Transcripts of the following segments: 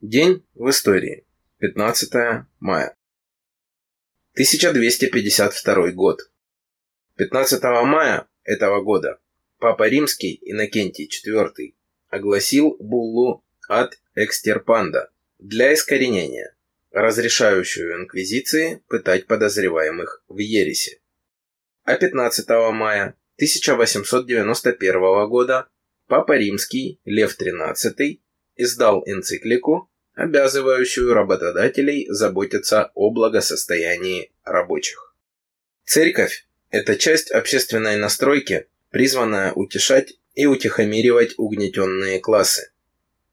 День в истории. 15 мая. 1252 год. 15 мая этого года Папа Римский Иннокентий IV огласил буллу от экстерпанда для искоренения, разрешающую инквизиции пытать подозреваемых в ересе. А 15 мая 1891 года Папа Римский Лев XIII издал энциклику обязывающую работодателей заботиться о благосостоянии рабочих. Церковь – это часть общественной настройки, призванная утешать и утихомиривать угнетенные классы.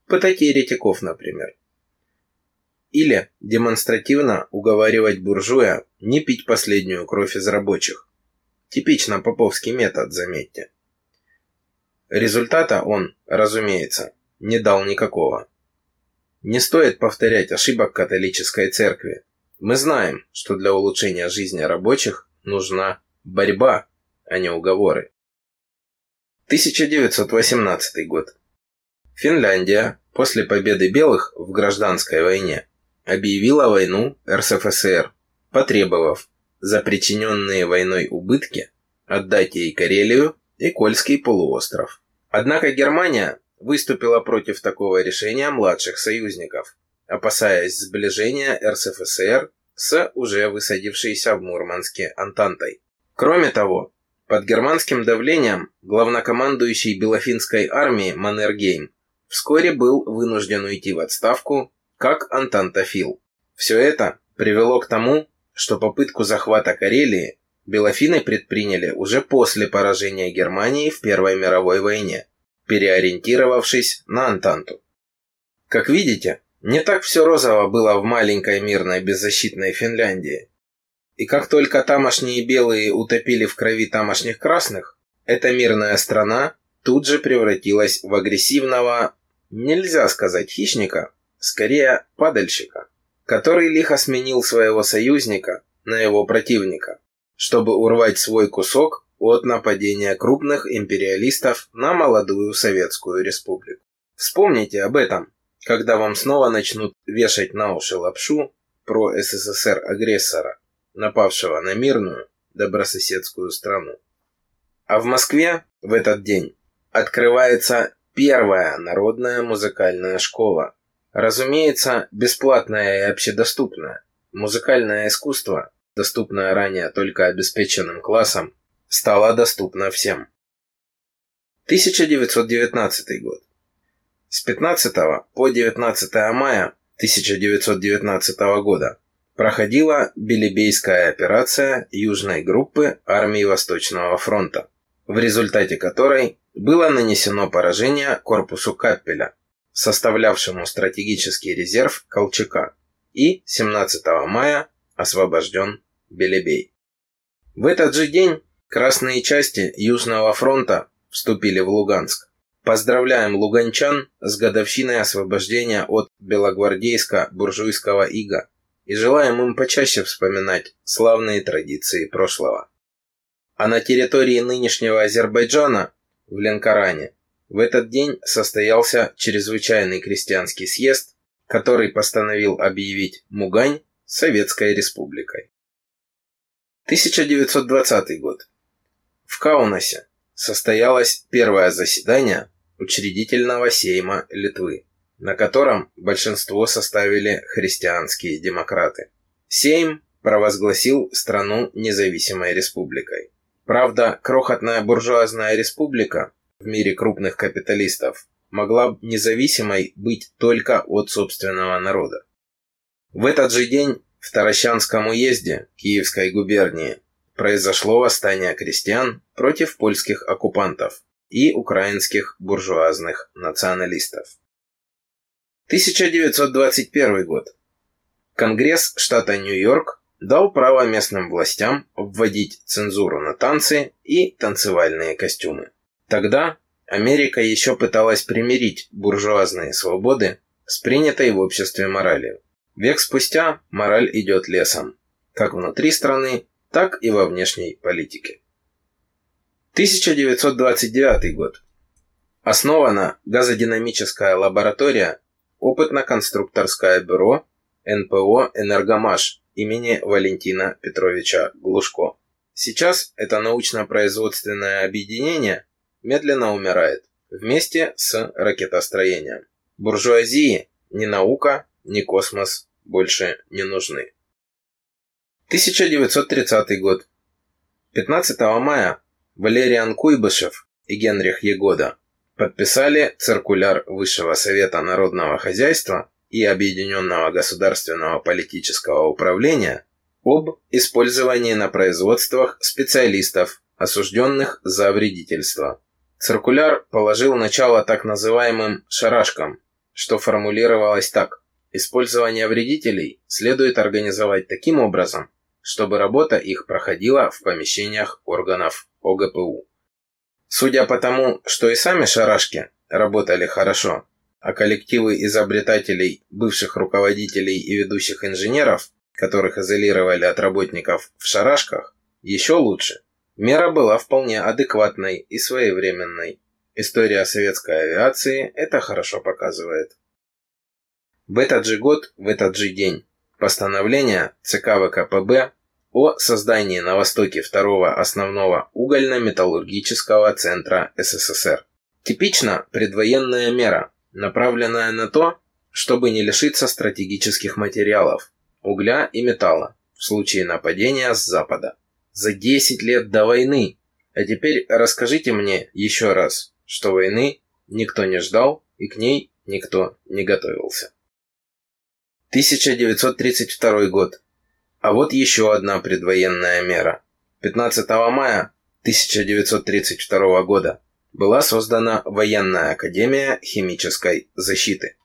Пытать еретиков, например. Или демонстративно уговаривать буржуя не пить последнюю кровь из рабочих. Типично поповский метод, заметьте. Результата он, разумеется, не дал никакого. Не стоит повторять ошибок католической церкви. Мы знаем, что для улучшения жизни рабочих нужна борьба, а не уговоры. 1918 год. Финляндия после победы белых в гражданской войне объявила войну РСФСР, потребовав за причиненные войной убытки отдать ей Карелию и Кольский полуостров. Однако Германия выступила против такого решения младших союзников, опасаясь сближения РСФСР с уже высадившейся в Мурманске Антантой. Кроме того, под германским давлением главнокомандующий Белофинской армии Маннергейм вскоре был вынужден уйти в отставку как антантофил. Все это привело к тому, что попытку захвата Карелии Белофины предприняли уже после поражения Германии в Первой мировой войне переориентировавшись на Антанту. Как видите, не так все розово было в маленькой мирной беззащитной Финляндии. И как только тамошние белые утопили в крови тамошних красных, эта мирная страна тут же превратилась в агрессивного, нельзя сказать хищника, скорее падальщика, который лихо сменил своего союзника на его противника, чтобы урвать свой кусок от нападения крупных империалистов на молодую Советскую Республику. Вспомните об этом, когда вам снова начнут вешать на уши лапшу про СССР-агрессора, напавшего на мирную, добрососедскую страну. А в Москве в этот день открывается первая народная музыкальная школа. Разумеется, бесплатная и общедоступная. Музыкальное искусство, доступное ранее только обеспеченным классам, стала доступна всем. 1919 год. С 15 по 19 мая 1919 года проходила Белебейская операция Южной группы армии Восточного фронта, в результате которой было нанесено поражение корпусу Каппеля, составлявшему стратегический резерв Колчака, и 17 мая освобожден Белебей. В этот же день Красные части Южного фронта вступили в Луганск. Поздравляем луганчан с годовщиной освобождения от белогвардейско-буржуйского ига и желаем им почаще вспоминать славные традиции прошлого. А на территории нынешнего Азербайджана, в Ленкоране, в этот день состоялся чрезвычайный крестьянский съезд, который постановил объявить Мугань Советской Республикой. 1920 год. В Каунасе состоялось первое заседание учредительного сейма Литвы, на котором большинство составили христианские демократы. Сейм провозгласил страну независимой республикой. Правда, крохотная буржуазная республика в мире крупных капиталистов могла независимой быть только от собственного народа. В этот же день в Таращанском уезде Киевской губернии произошло восстание крестьян против польских оккупантов и украинских буржуазных националистов. 1921 год. Конгресс штата Нью-Йорк дал право местным властям вводить цензуру на танцы и танцевальные костюмы. Тогда Америка еще пыталась примирить буржуазные свободы с принятой в обществе моралью. Век спустя мораль идет лесом, как внутри страны, так и во внешней политике. 1929 год. Основана газодинамическая лаборатория опытно-конструкторское бюро НПО «Энергомаш» имени Валентина Петровича Глушко. Сейчас это научно-производственное объединение медленно умирает вместе с ракетостроением. Буржуазии ни наука, ни космос больше не нужны. 1930 год. 15 мая Валериан Куйбышев и Генрих Егода подписали циркуляр Высшего Совета Народного Хозяйства и Объединенного Государственного Политического Управления об использовании на производствах специалистов, осужденных за вредительство. Циркуляр положил начало так называемым «шарашкам», что формулировалось так. Использование вредителей следует организовать таким образом, чтобы работа их проходила в помещениях органов ОГПУ. Судя по тому, что и сами шарашки работали хорошо, а коллективы изобретателей, бывших руководителей и ведущих инженеров, которых изолировали от работников в шарашках, еще лучше. Мера была вполне адекватной и своевременной. История советской авиации это хорошо показывает. В этот же год, в этот же день, постановление ЦК ВКПБ о создании на востоке второго основного угольно-металлургического центра СССР. Типично предвоенная мера, направленная на то, чтобы не лишиться стратегических материалов, угля и металла, в случае нападения с запада. За 10 лет до войны. А теперь расскажите мне еще раз, что войны никто не ждал и к ней никто не готовился. 1932 год. А вот еще одна предвоенная мера. 15 мая 1932 года была создана Военная Академия Химической Защиты.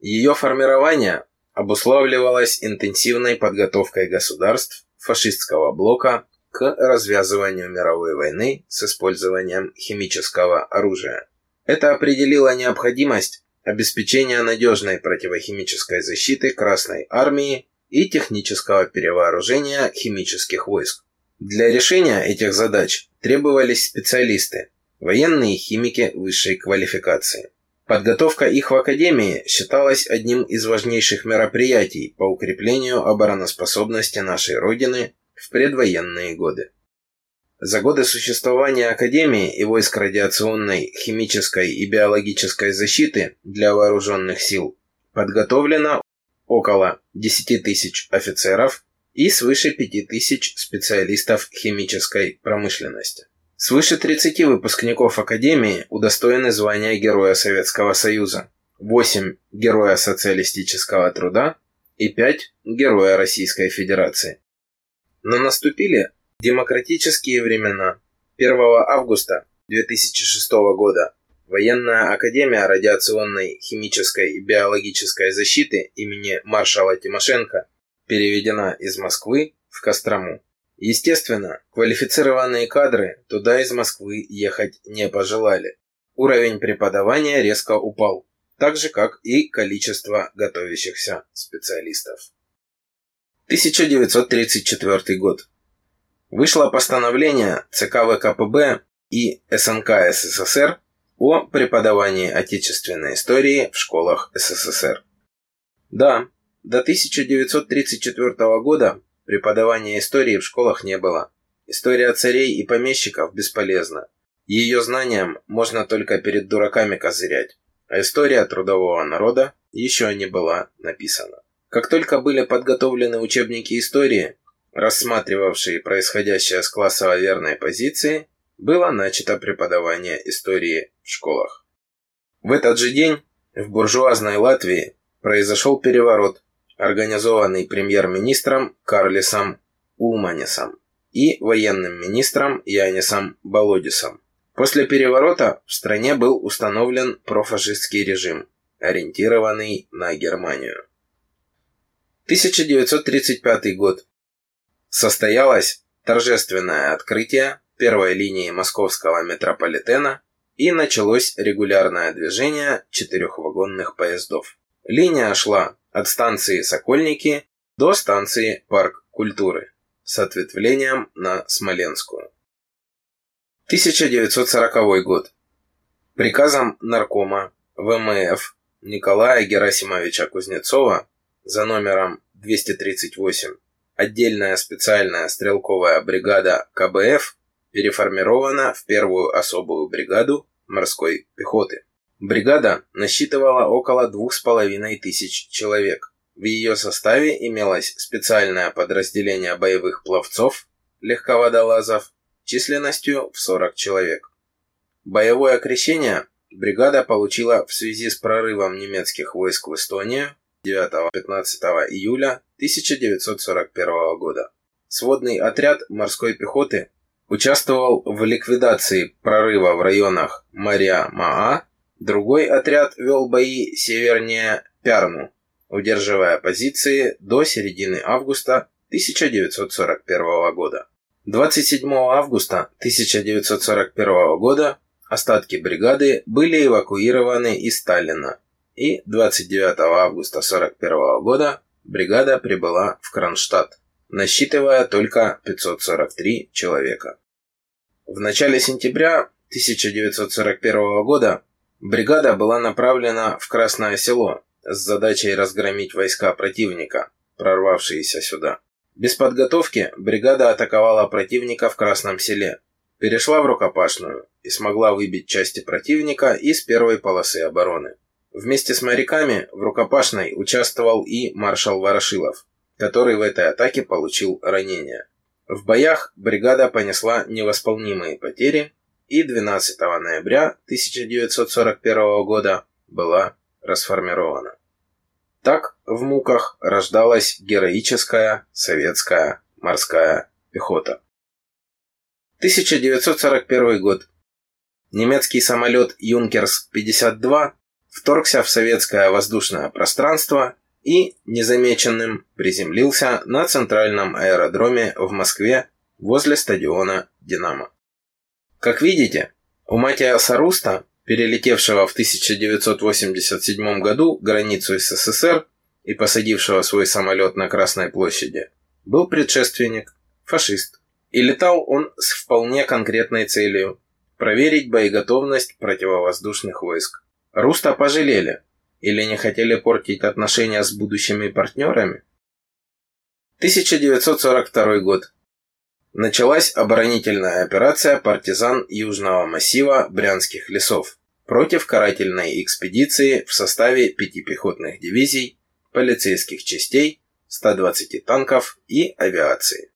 Ее формирование обуславливалось интенсивной подготовкой государств фашистского блока к развязыванию мировой войны с использованием химического оружия. Это определило необходимость обеспечения надежной противохимической защиты Красной Армии и технического перевооружения химических войск. Для решения этих задач требовались специалисты, военные химики высшей квалификации. Подготовка их в Академии считалась одним из важнейших мероприятий по укреплению обороноспособности нашей Родины в предвоенные годы. За годы существования Академии и войск радиационной, химической и биологической защиты для вооруженных сил подготовлено около 10 тысяч офицеров и свыше 5 тысяч специалистов химической промышленности. Свыше 30 выпускников Академии удостоены звания Героя Советского Союза, 8 – Героя Социалистического Труда и 5 – Героя Российской Федерации. Но наступили демократические времена. 1 августа 2006 года Военная академия радиационной, химической и биологической защиты имени маршала Тимошенко переведена из Москвы в Кострому. Естественно, квалифицированные кадры туда из Москвы ехать не пожелали. Уровень преподавания резко упал, так же как и количество готовящихся специалистов. 1934 год. Вышло постановление ЦК ВКПБ и СНК СССР о преподавании отечественной истории в школах СССР. Да, до 1934 года преподавания истории в школах не было. История царей и помещиков бесполезна. Ее знаниям можно только перед дураками козырять, а история трудового народа еще не была написана. Как только были подготовлены учебники истории, рассматривавшие происходящее с классово верной позиции, было начато преподавание истории в школах. В этот же день в буржуазной Латвии произошел переворот, организованный премьер-министром Карлисом Улманисом и военным министром Янисом Болодисом. После переворота в стране был установлен профашистский режим, ориентированный на Германию. 1935 год. Состоялось торжественное открытие первой линии московского метрополитена и началось регулярное движение четырехвагонных поездов. Линия шла от станции Сокольники до станции Парк культуры с ответвлением на Смоленскую. 1940 год. Приказом наркома ВМФ Николая Герасимовича Кузнецова за номером 238 отдельная специальная стрелковая бригада КБФ переформирована в первую особую бригаду морской пехоты. Бригада насчитывала около двух с половиной тысяч человек. В ее составе имелось специальное подразделение боевых пловцов, легководолазов, численностью в 40 человек. Боевое окрещение бригада получила в связи с прорывом немецких войск в Эстонию 9-15 июля 1941 года. Сводный отряд морской пехоты участвовал в ликвидации прорыва в районах Мария-Маа, другой отряд вел бои севернее Пярну удерживая позиции до середины августа 1941 года. 27 августа 1941 года остатки бригады были эвакуированы из Сталина, и 29 августа 1941 года бригада прибыла в Кронштадт, насчитывая только 543 человека. В начале сентября 1941 года бригада была направлена в Красное Село, с задачей разгромить войска противника, прорвавшиеся сюда. Без подготовки бригада атаковала противника в Красном селе, перешла в рукопашную и смогла выбить части противника из первой полосы обороны. Вместе с моряками в рукопашной участвовал и маршал Ворошилов, который в этой атаке получил ранение. В боях бригада понесла невосполнимые потери и 12 ноября 1941 года была расформирована. Так в муках рождалась героическая советская морская пехота. 1941 год. Немецкий самолет «Юнкерс-52» вторгся в советское воздушное пространство и незамеченным приземлился на центральном аэродроме в Москве возле стадиона «Динамо». Как видите, у Матиаса Руста перелетевшего в 1987 году границу СССР и посадившего свой самолет на Красной площади, был предшественник, фашист. И летал он с вполне конкретной целью – проверить боеготовность противовоздушных войск. Руста пожалели или не хотели портить отношения с будущими партнерами? 1942 год. Началась оборонительная операция партизан Южного массива Брянских лесов против карательной экспедиции в составе пяти пехотных дивизий, полицейских частей, 120 танков и авиации.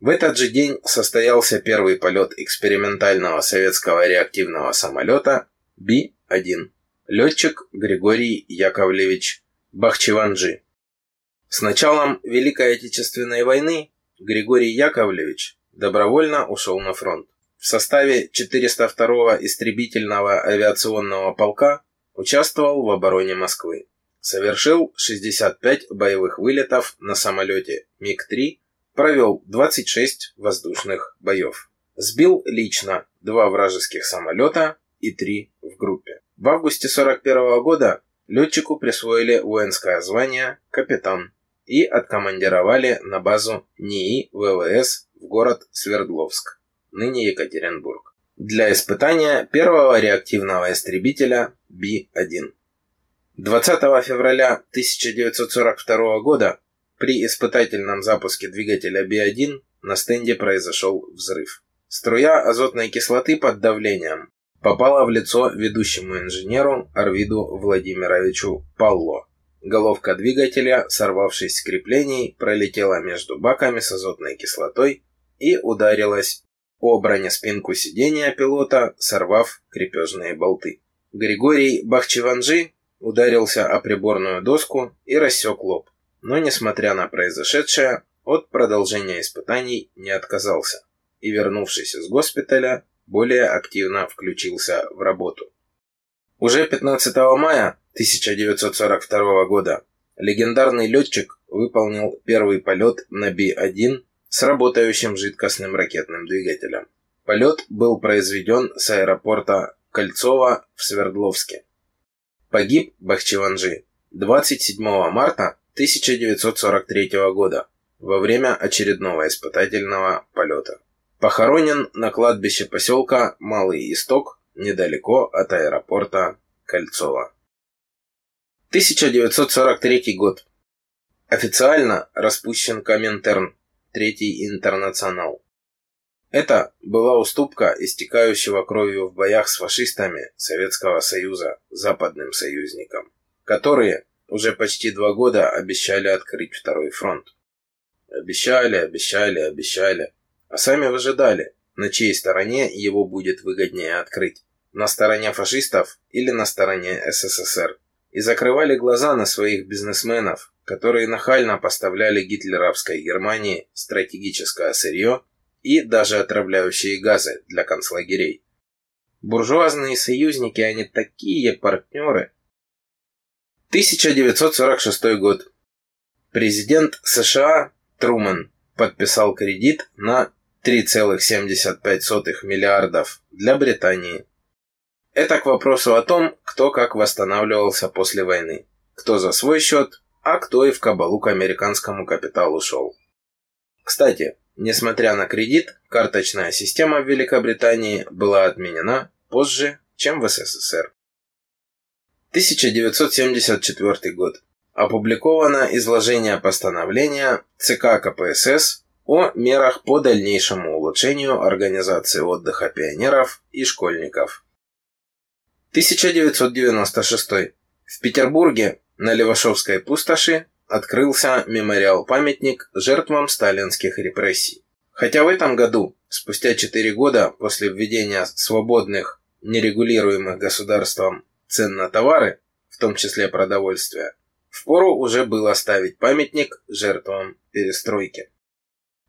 В этот же день состоялся первый полет экспериментального советского реактивного самолета Би-1. Летчик Григорий Яковлевич Бахчеванджи. С началом Великой Отечественной войны Григорий Яковлевич добровольно ушел на фронт. В составе 402-го истребительного авиационного полка участвовал в обороне Москвы. Совершил 65 боевых вылетов на самолете МиГ-3, провел 26 воздушных боев. Сбил лично два вражеских самолета и три в группе. В августе 41 года летчику присвоили воинское звание «капитан» и откомандировали на базу НИИ ВВС в город Свердловск, ныне Екатеринбург, для испытания первого реактивного истребителя Би-1. 20 февраля 1942 года при испытательном запуске двигателя Би-1 на стенде произошел взрыв. Струя азотной кислоты под давлением попала в лицо ведущему инженеру Арвиду Владимировичу Палло. Головка двигателя, сорвавшись с креплений, пролетела между баками с азотной кислотой и ударилась о бронеспинку сидения пилота, сорвав крепежные болты. Григорий Бахчеванжи ударился о приборную доску и рассек лоб, но, несмотря на произошедшее, от продолжения испытаний не отказался и, вернувшись из госпиталя, более активно включился в работу. Уже 15 мая 1942 года легендарный летчик выполнил первый полет на Би-1 с работающим жидкостным ракетным двигателем. Полет был произведен с аэропорта Кольцово в Свердловске. Погиб Бахчеванжи 27 марта 1943 года во время очередного испытательного полета. Похоронен на кладбище поселка Малый Исток недалеко от аэропорта Кольцово. 1943 год. Официально распущен Коминтерн, Третий интернационал. Это была уступка истекающего кровью в боях с фашистами Советского Союза западным союзникам, которые уже почти два года обещали открыть второй фронт. Обещали, обещали, обещали, а сами выжидали, на чьей стороне его будет выгоднее открыть, на стороне фашистов или на стороне СССР, и закрывали глаза на своих бизнесменов, которые нахально поставляли гитлеровской Германии стратегическое сырье и даже отравляющие газы для концлагерей. Буржуазные союзники, они такие партнеры. 1946 год. Президент США Трумэн подписал кредит на 3,75 миллиардов для Британии. Это к вопросу о том, кто как восстанавливался после войны. Кто за свой счет, а кто и в кабалу к американскому капиталу шел. Кстати, несмотря на кредит, карточная система в Великобритании была отменена позже, чем в СССР. 1974 год. Опубликовано изложение постановления ЦК КПСС о мерах по дальнейшему улучшению организации отдыха пионеров и школьников. 1996. В Петербурге на Левашовской пустоши открылся мемориал-памятник жертвам сталинских репрессий. Хотя в этом году, спустя 4 года после введения свободных, нерегулируемых государством цен на товары, в том числе продовольствие, впору уже было ставить памятник жертвам перестройки.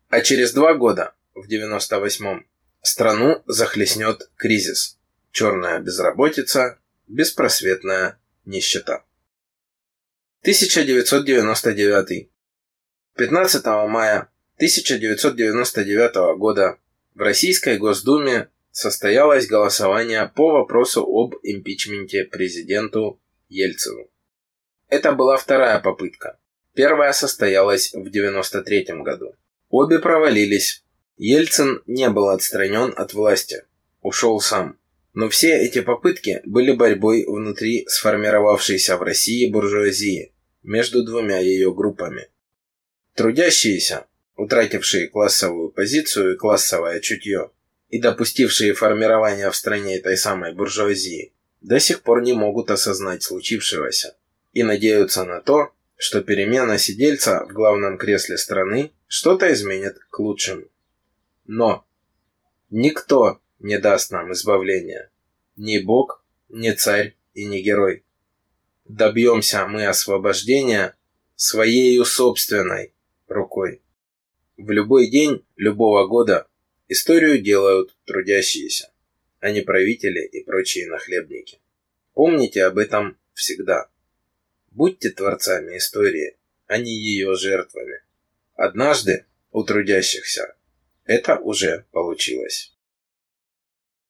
А через два года, в 98-м, страну захлестнет кризис. Черная безработица, беспросветная нищета. 1999. 15 мая 1999 года в Российской Госдуме состоялось голосование по вопросу об импичменте президенту Ельцину. Это была вторая попытка. Первая состоялась в 1993 году. Обе провалились. Ельцин не был отстранен от власти. Ушел сам. Но все эти попытки были борьбой внутри сформировавшейся в России буржуазии между двумя ее группами. Трудящиеся, утратившие классовую позицию и классовое чутье, и допустившие формирование в стране этой самой буржуазии, до сих пор не могут осознать случившегося и надеются на то, что перемена сидельца в главном кресле страны что-то изменит к лучшему. Но никто не даст нам избавления. Ни Бог, ни царь и ни герой. Добьемся мы освобождения своею собственной рукой. В любой день любого года историю делают трудящиеся, а не правители и прочие нахлебники. Помните об этом всегда. Будьте творцами истории, а не ее жертвами. Однажды у трудящихся это уже получилось.